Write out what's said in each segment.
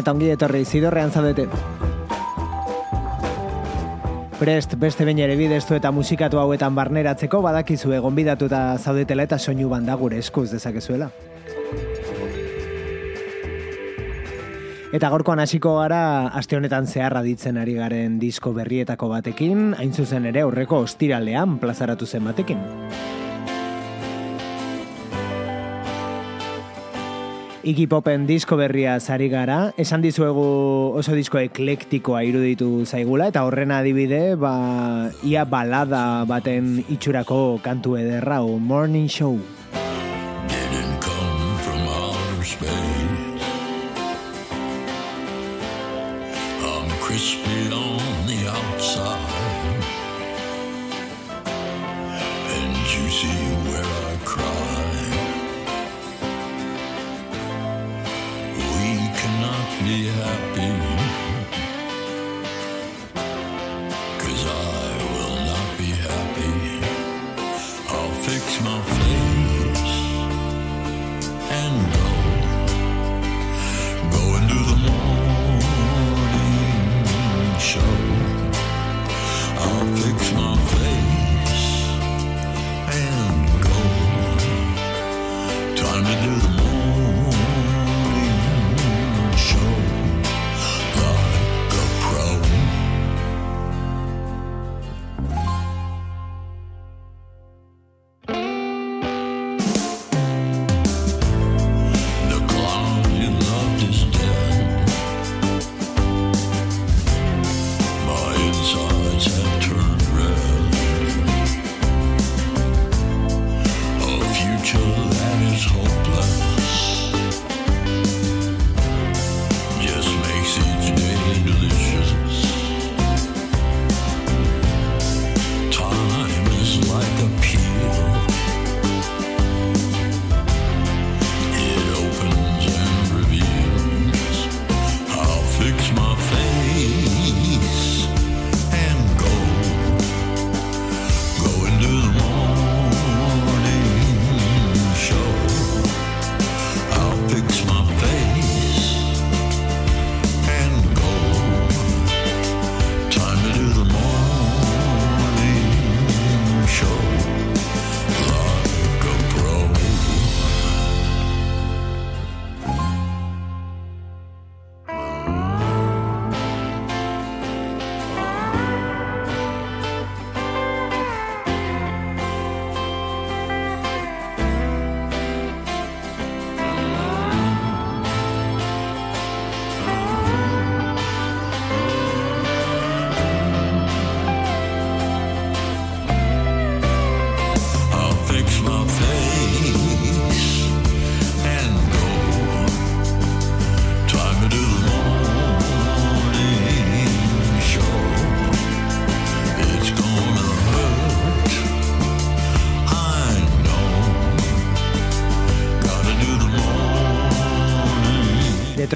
Eta ongi etorri zidorrean zaudete. Prest beste bain ere bidestu eta musikatu hauetan barneratzeko badakizu egon bidatu eta zaudetela eta soinu banda gure eskuz dezakezuela. Eta gorkoan hasiko gara aste honetan zeharra ditzen ari garen disko berrietako batekin, hain zuzen ere aurreko ostiralean plazaratu zen batekin. Iggy Popen disko berria zari gara, esan dizuegu oso disko eklektikoa iruditu zaigula, eta horren adibide, ba, ia balada baten itxurako kantu ederra, o Morning Show.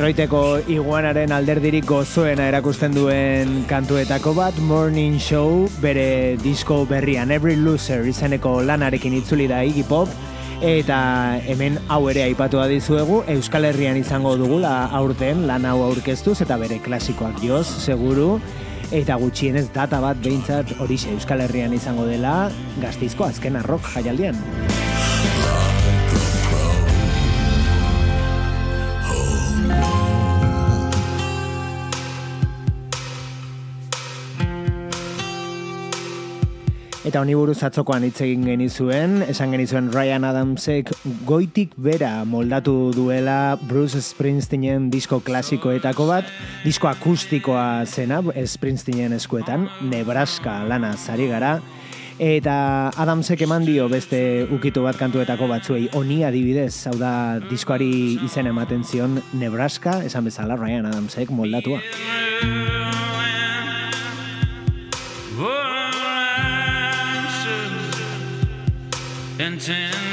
Detroiteko iguanaren alderdirik gozoena erakusten duen kantuetako bat Morning Show bere disko berrian Every Loser izeneko lanarekin itzuli da Iggy Pop eta hemen hau ere aipatu dizuegu Euskal Herrian izango dugula aurten lan hau aurkeztuz eta bere klasikoak joz seguru eta gutxienez data bat behintzat horixe Euskal Herrian izango dela gaztizko azken arrok jaialdian. Eta honi buruz atzokoan hitz egin genizuen, esan genizuen Ryan Adamsek goitik bera moldatu duela Bruce Springsteenen disko klasikoetako bat, disko akustikoa zena Springsteenen eskuetan, Nebraska lana zari gara, eta Adamsek eman dio beste ukitu bat kantuetako batzuei. Oni adibidez, hau da diskoari izen ematen zion Nebraska, esan bezala Ryan Adamsek moldatua. And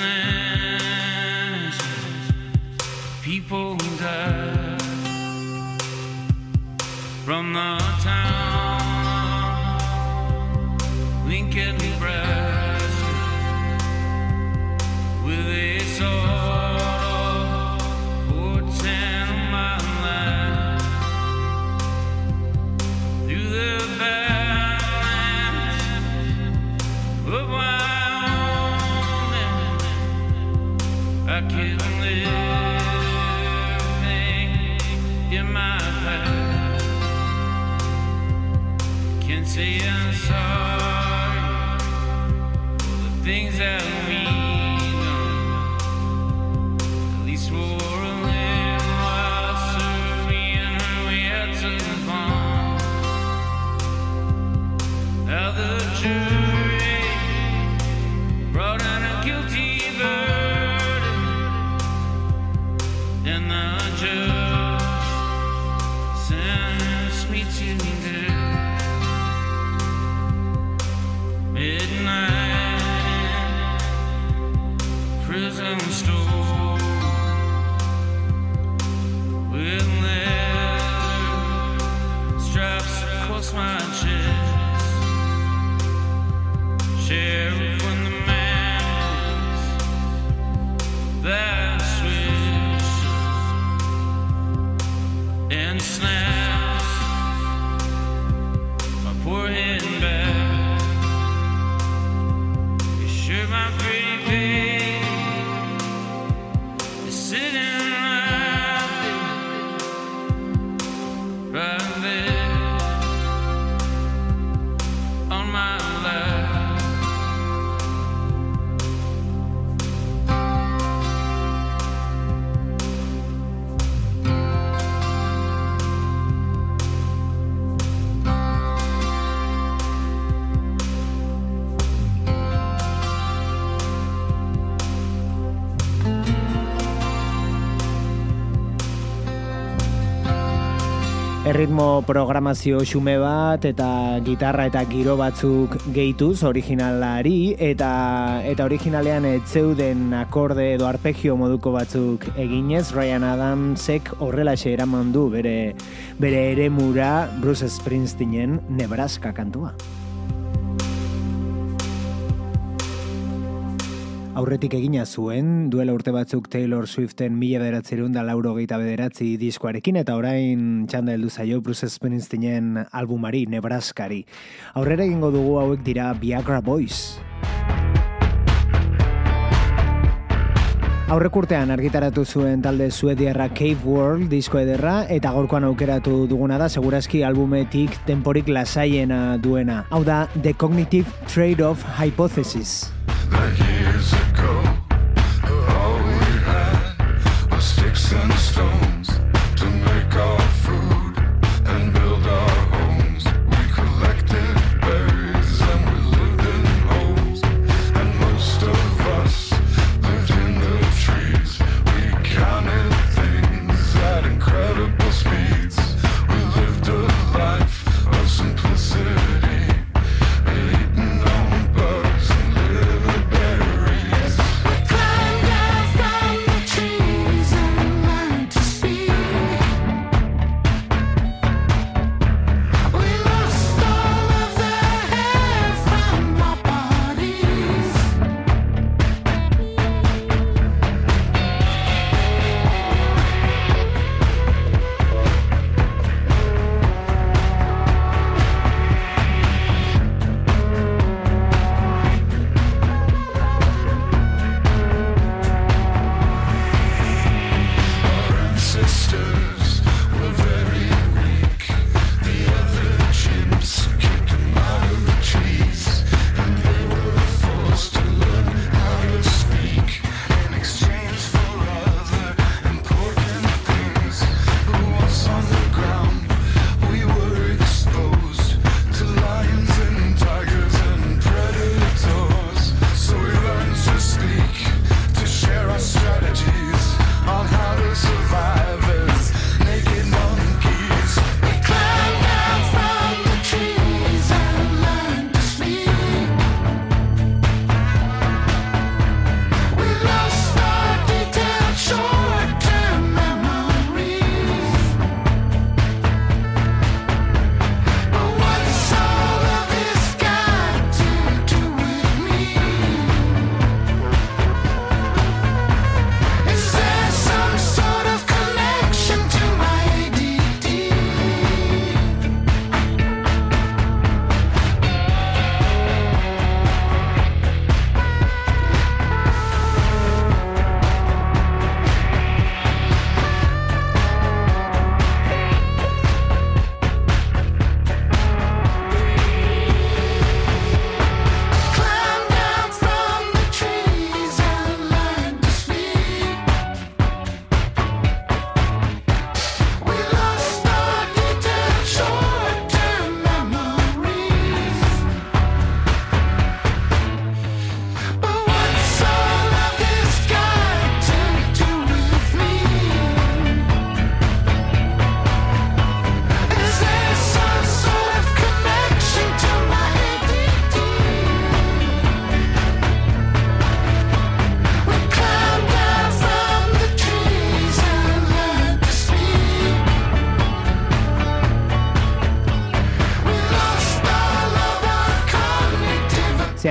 the Erritmo programazio xume bat eta gitarra eta giro batzuk gehituz originalari eta eta originalean ez zeuden akorde edo arpegio moduko batzuk eginez Ryan Adamsek horrelaxe eraman du bere bere eremura Bruce Springsteenen Nebraska kantua. Aurretik egina zuen, duela urte batzuk Taylor Swiften mila bederatzerun da lauro geita bederatzi diskoarekin, eta orain txanda heldu zaio Bruce Springsteenen albumari, Nebraskari. Aurrera egingo dugu hauek dira Viagra Boys. Aurrek urtean argitaratu zuen talde suediarra Cave World disko ederra eta gaurkoan aukeratu duguna da segurazki albumetik temporik lasaiena duena. Hau da The Cognitive Trade-off Hypothesis. that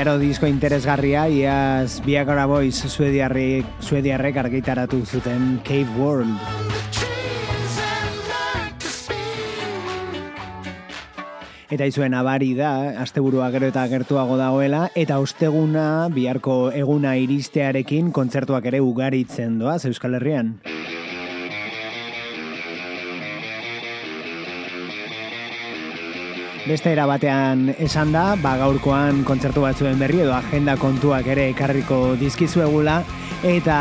Zeharo disko interesgarria, iaz Viagra Boys suediarrek, suediarrek argitaratu zuten Cave World. Eta izuen abari da, asteburua gero eta gertuago dagoela, eta osteguna biharko eguna iristearekin kontzertuak ere ugaritzen doaz Euskal Herrian. Beste era batean esan da, ba gaurkoan kontzertu batzuen berri edo agenda kontuak ere ekarriko dizkizuegula eta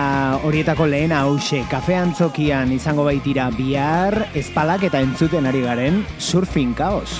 horietako lehen hause kafean zokian izango baitira bihar espalak eta entzuten ari garen surfing kaos.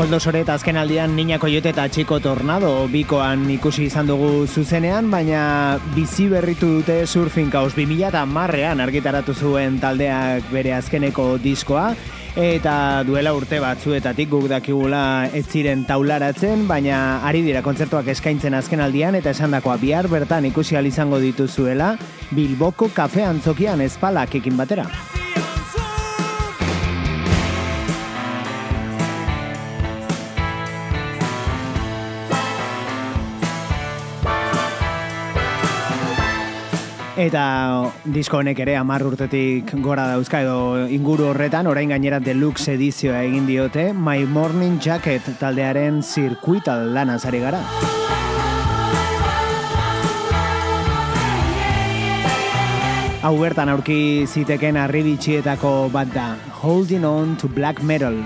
Koldo Soret azken aldian Nina Koyote eta Txiko Tornado bikoan ikusi izan dugu zuzenean, baina bizi berritu dute surfing kaos 2000 eta marrean argitaratu zuen taldeak bere azkeneko diskoa, eta duela urte batzuetatik guk dakigula ez ziren taularatzen, baina ari dira kontzertuak eskaintzen azken aldian, eta esan dakoa bihar bertan ikusi izango dituzuela, Bilboko kafe antzokian ezpalak ekin batera. Eta disko honek ere amar urtetik gora dauzka edo inguru horretan, orain gainera deluxe edizioa egin diote, My Morning Jacket taldearen zirkuital lana zari gara. Hau bertan aurki ziteken arribitxietako bat da, Holding on to Black Metal.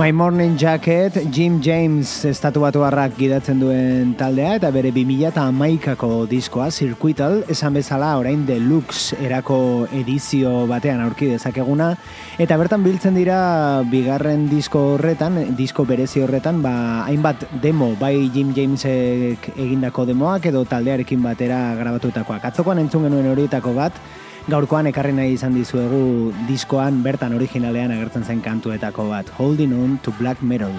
My Morning Jacket, Jim James estatu batu harrak gidatzen duen taldea eta bere 2008ako diskoa, Circuital, esan bezala orain deluxe erako edizio batean aurki dezakeguna eta bertan biltzen dira bigarren disko horretan, disko berezi horretan, ba, hainbat demo, bai Jim Jamesek egindako demoak edo taldearekin batera grabatutakoak. Atzokoan entzun genuen horietako bat, Gaurkoan ekarri nahi izan dizuegu diskoan bertan originalean agertzen zen kantuetako bat, Holding On to Black Metal.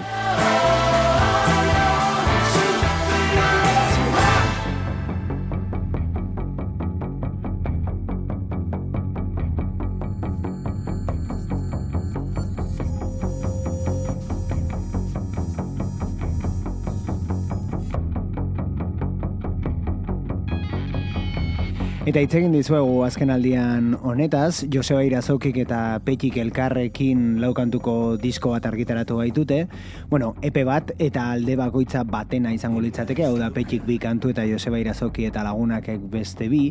Eta hitz egin dizuegu azken aldian honetaz, Joseba Irazokik eta Petik elkarrekin laukantuko disko bat argitaratu baitute. Bueno, epe bat eta alde bakoitza batena izango litzateke, hau da Petik bi kantu eta Joseba Irazoki eta lagunakek beste bi.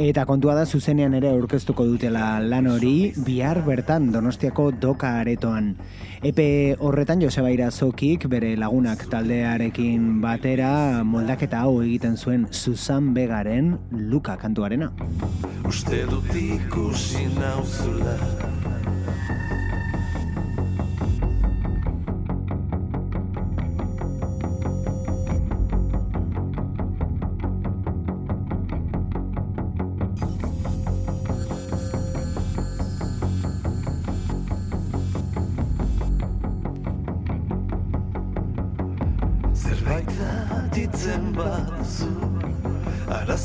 Eta kontua da zuzenean ere aurkeztuko dutela lan hori, bihar bertan donostiako doka aretoan. Epe horretan Joseba Irazokik bere lagunak taldearekin batera moldaketa hau egiten zuen Susan Begaren Luka kantuaren arena. Uste dut ikusi nauzula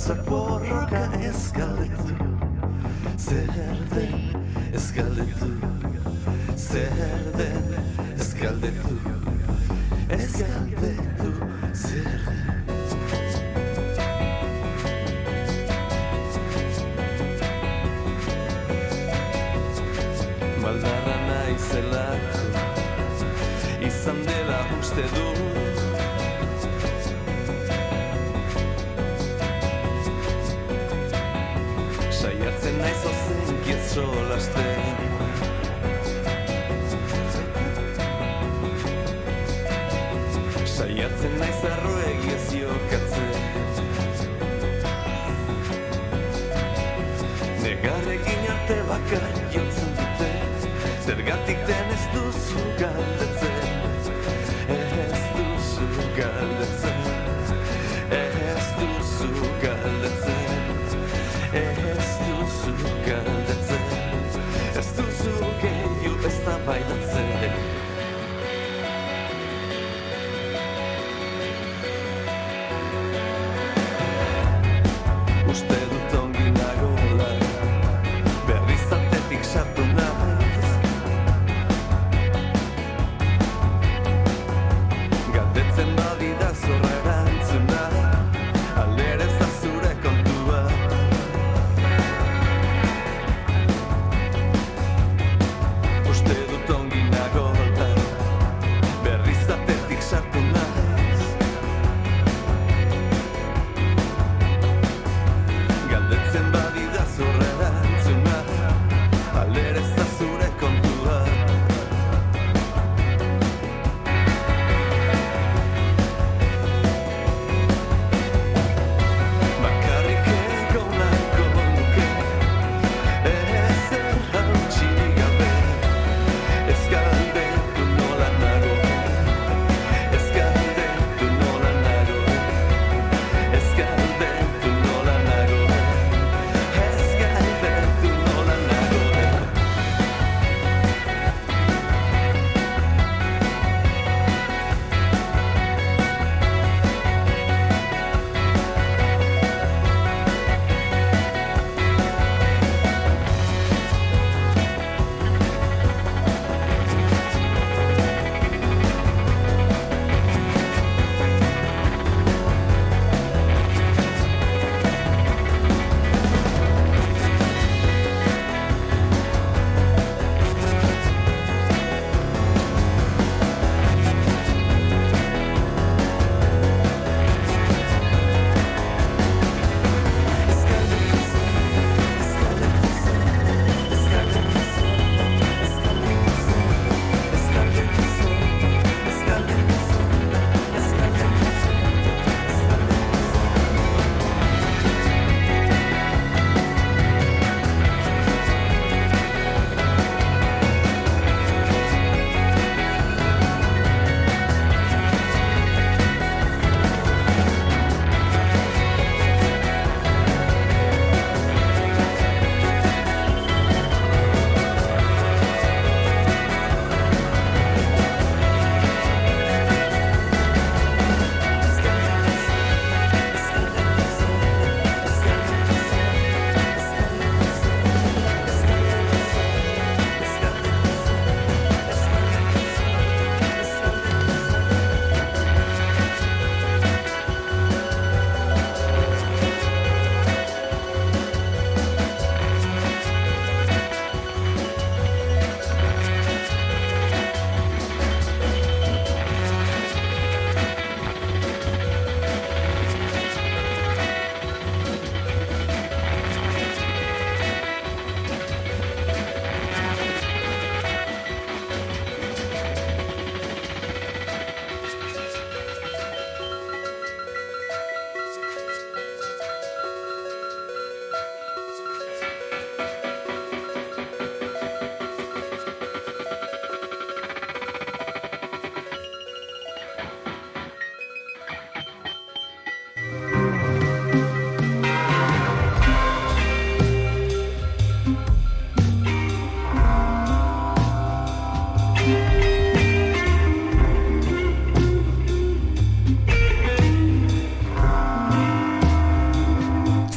Sacou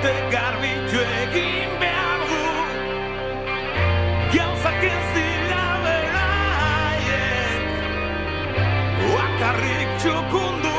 Norbaitek garbitu egin behar du Gauzak ez dira beraiek. Bakarrik txukunduko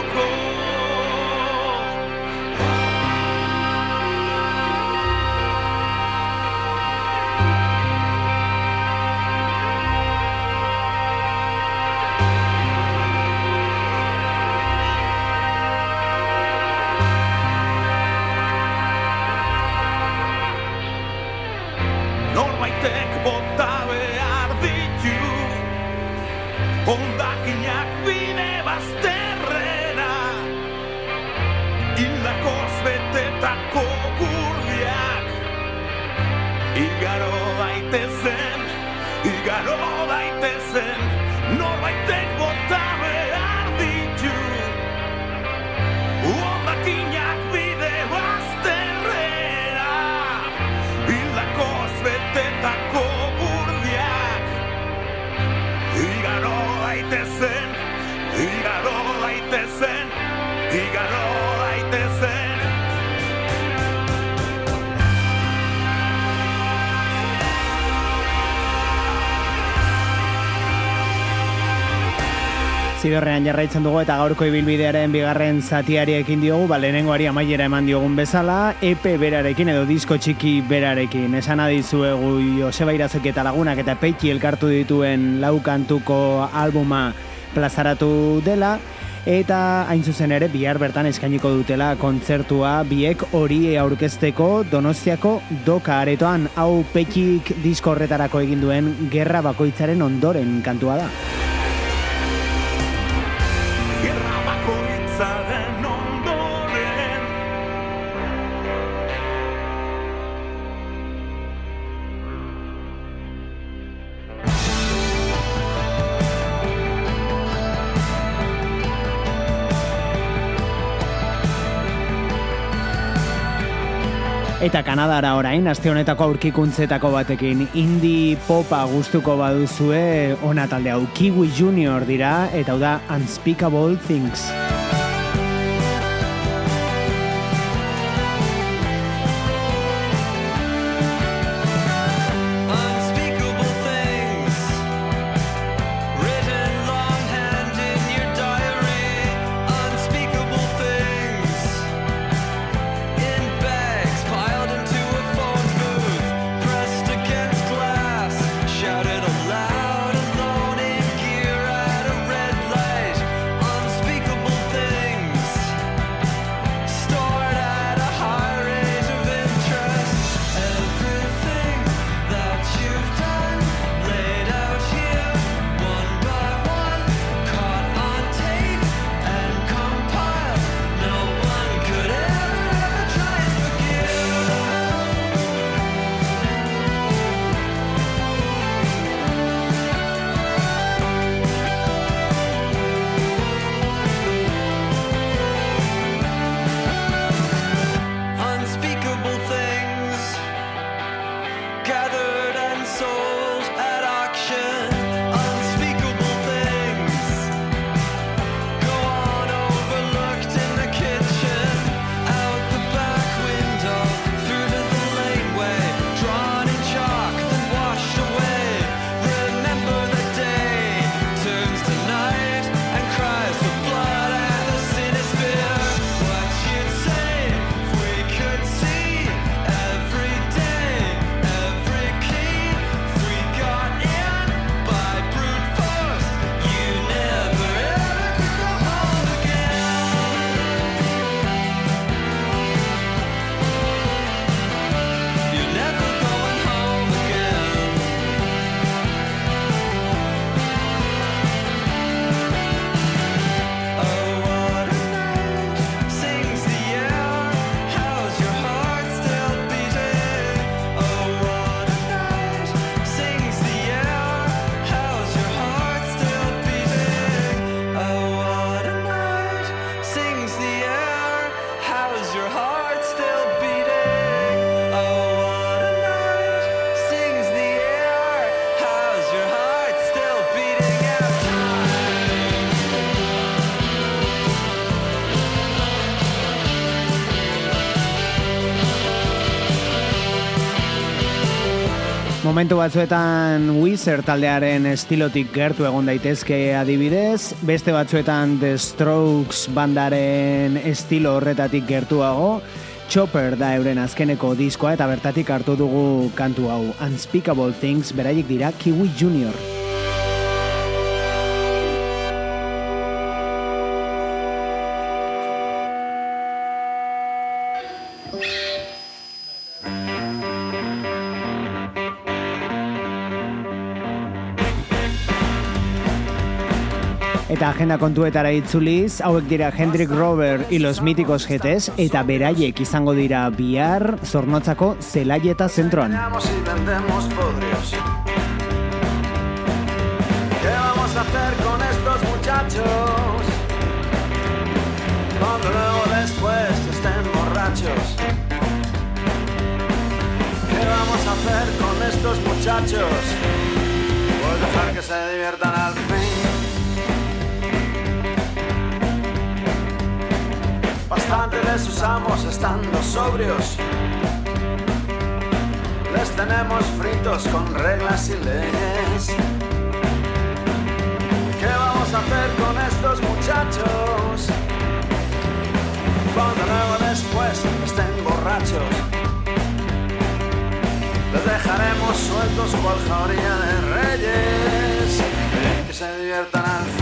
Zidorrean jarraitzen dugu eta gaurko ibilbidearen bigarren zatiari ekin diogu, ba, lehenengoari amaiera eman diogun bezala, EP berarekin edo disko txiki berarekin. Esan adizuegu Joseba Irazek eta lagunak eta peitxi elkartu dituen laukantuko albuma plazaratu dela, eta hain zuzen ere bihar bertan eskainiko dutela kontzertua biek hori aurkezteko Donostiako doka aretoan hau petxik disko horretarako egin duen gerra bakoitzaren ondoren kantua da. Eta Kanadara orain, aste honetako aurkikuntzetako batekin indie popa gustuko baduzue ona talde hau Kiwi Junior dira eta hau da Unspeakable Things. Momentu batzuetan Wizard taldearen estilotik gertu egon daitezke adibidez, beste batzuetan The Strokes bandaren estilo horretatik gertuago, Chopper da euren azkeneko diskoa eta bertatik hartu dugu kantu hau. Unspeakable Things beraiek dira Kiwi Junior. Agenda kontuetara itzuliz, hauek dira Hendrik Rover y los míticos GTs, eta beraiek izango dira bihar zornotzako zelaieta. Pues se diviertan al fin. Bastante les usamos estando sobrios. Les tenemos fritos con reglas y leyes. ¿Qué vamos a hacer con estos muchachos? Cuando luego después estén borrachos. Les dejaremos sueltos cual jauría de reyes. Que se diviertan al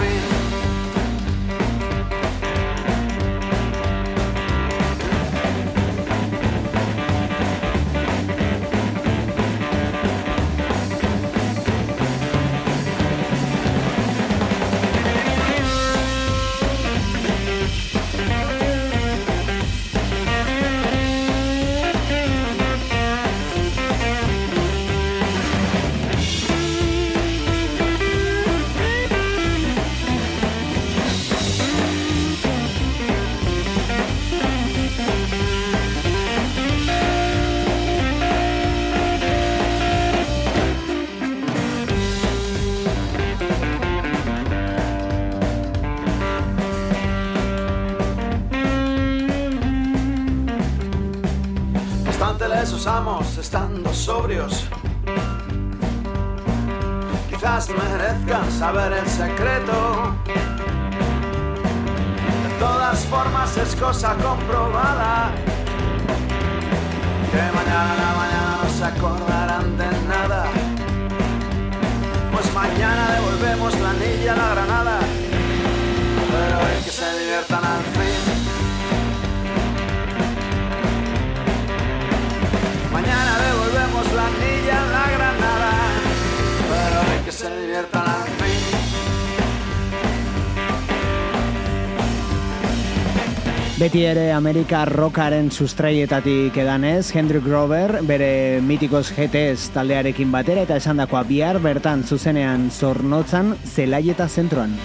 Beti ere Amerika rockaren sustraietatik edanez, Hendrik Grover bere mitikos GTS taldearekin batera eta esandakoa bihar bertan zuzenean zornotzan zelaieta zentroan.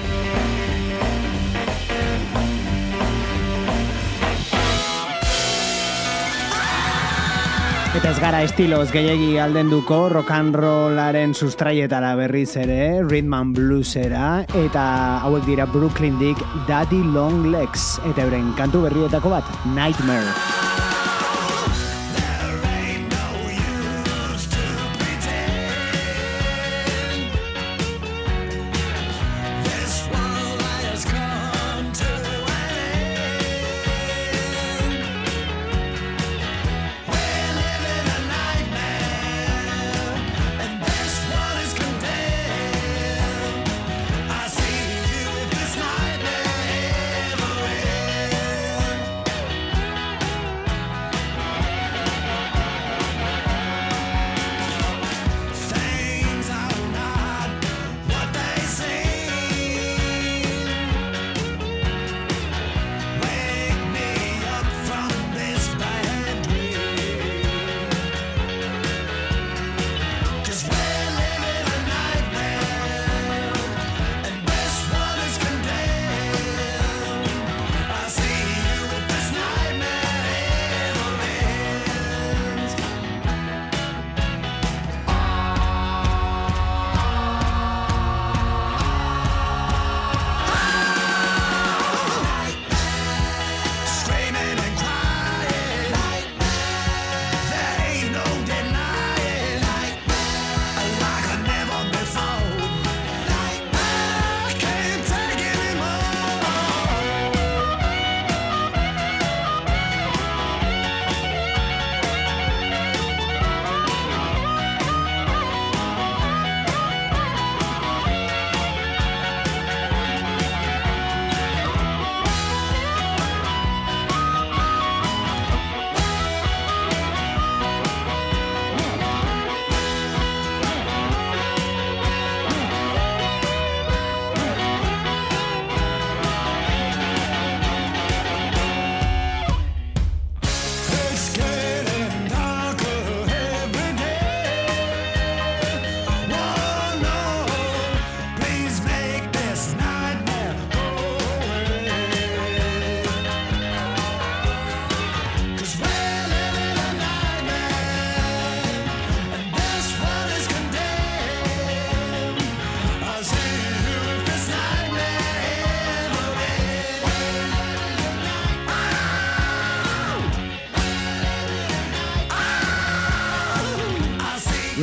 Eta ez gara estiloz gehiegi aldenduko rock and rollaren sustraietara berriz ere, rhythm and bluesera, eta hauek dira Brooklyndik Daddy Long Legs, eta euren kantu berrietako bat, Nightmare.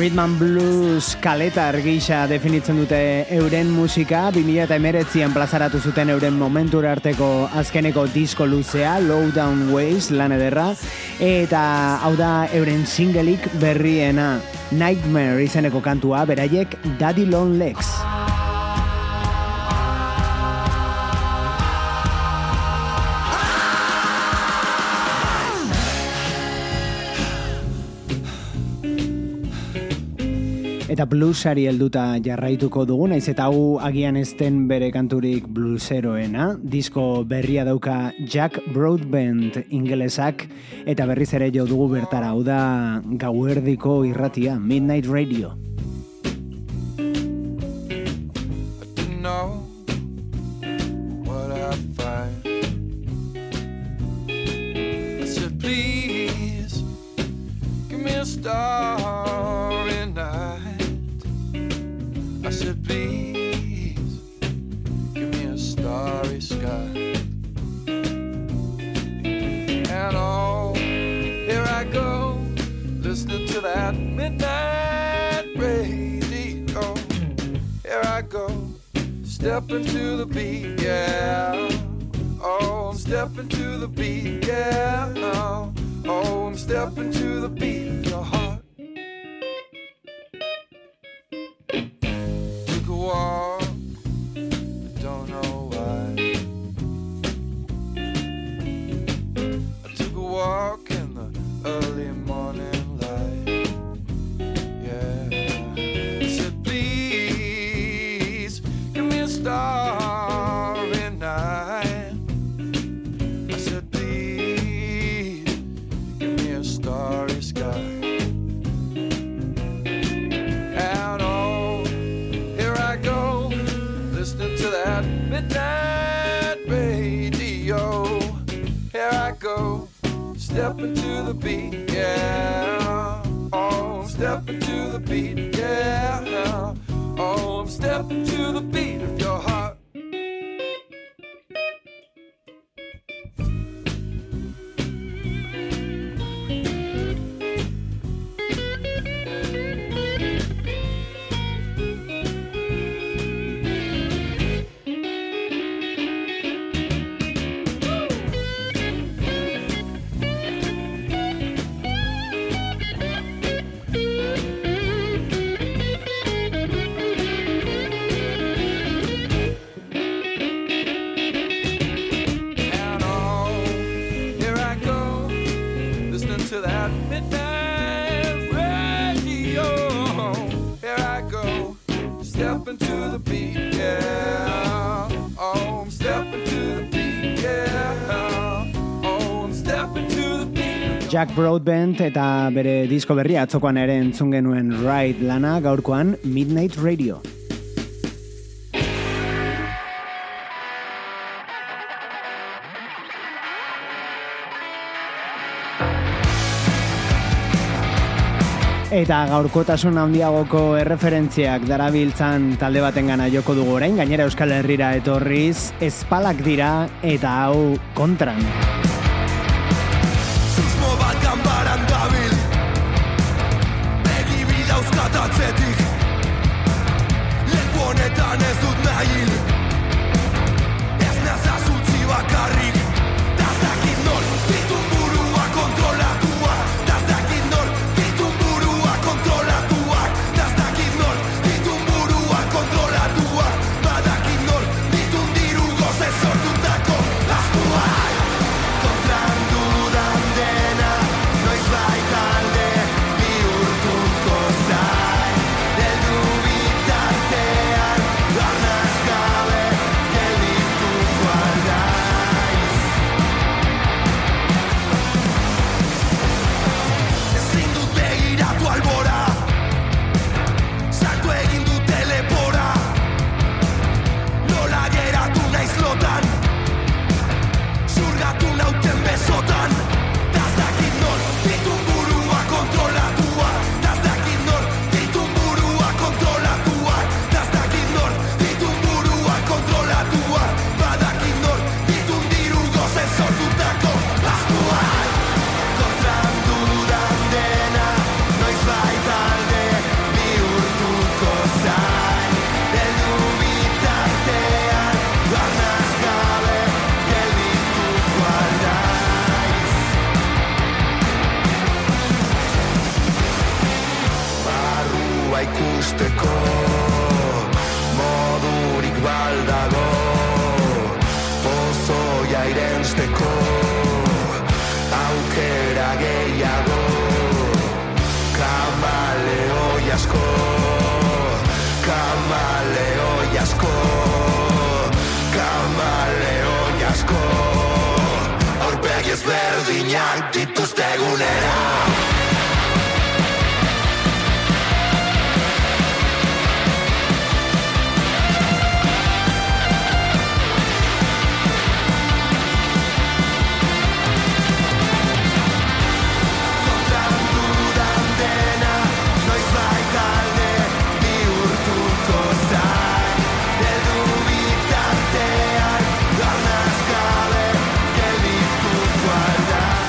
Rhythm Blues kaletar gisa definitzen dute euren musika, 2008an plazaratu zuten euren momentura arteko azkeneko disko luzea, Low Down Ways, lan ederra, eta hau da euren singelik berriena, Nightmare izeneko kantua, beraiek Daddy Long Legs. Eta bluesari helduta jarraituko dugu, naiz eta hau agian ezten bere kanturik blueseroena. Disko berria dauka Jack Broadbent ingelesak, eta berriz ere jo dugu bertara, hau da gauerdiko irratia, Midnight Radio. Stepping to the beat, yeah. Oh, I'm stepping to the beat, yeah. Oh, oh I'm stepping to the beat stepping to the beat, yeah. Oh, I'm stepping to the beat, yeah. Oh, I'm stepping to the beat of your heart. Jack Broadbent eta bere disko berria atzokoan ere entzun genuen Ride lana gaurkoan Midnight Radio. Eta gaurkotasun handiagoko erreferentziak darabiltzan talde baten gana joko dugu orain, gainera Euskal Herrira etorriz, espalak dira eta hau kontran. señal de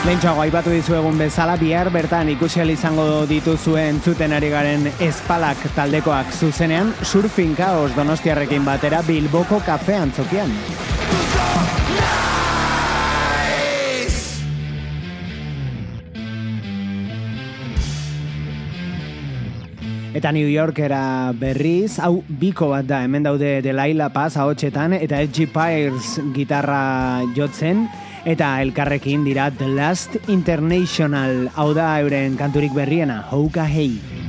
alda Lehentxoago aipatu dizuegun bezala, bihar bertan ikusi ahal izango dituzuen zuten ari garen espalak taldekoak. Zuzenean, surfing kaos donostiarrekin batera Bilboko kafean zokian. Eta New Yorkera berriz, hau biko bat da, hemen daude Delaila Paz ahotsetan eta Edgy Pires gitarra jotzen, eta elkarrekin dira The Last International, hau da euren kanturik berriena, Houka Hei.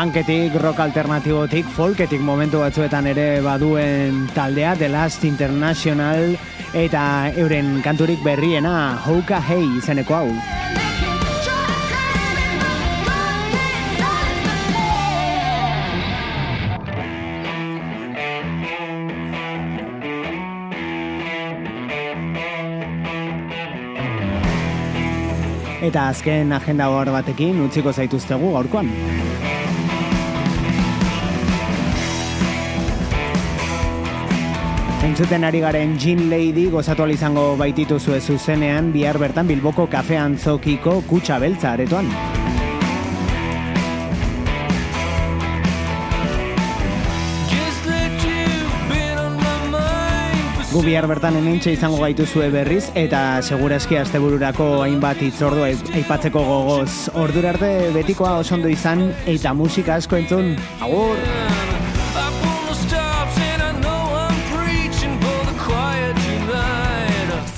Punketik, rock alternatibotik, folketik momentu batzuetan ere baduen taldea, The Last International, eta euren kanturik berriena, Houka Hey izeneko hau. Eta azken agenda hor batekin utziko zaituztegu gaurkoan. Entzuten ari garen Jean Lady gozatu izango baititu zue zuzenean bihar bertan Bilboko kafe antzokiko kutsa beltza aretoan. Gu bihar bertan hementxe izango gaituzue berriz eta segurazki astebururako hainbat hitzordu aip- aipatzeko gogoz. Ordura arte betikoa oso ondo izan eta musika asko entzun. Agur!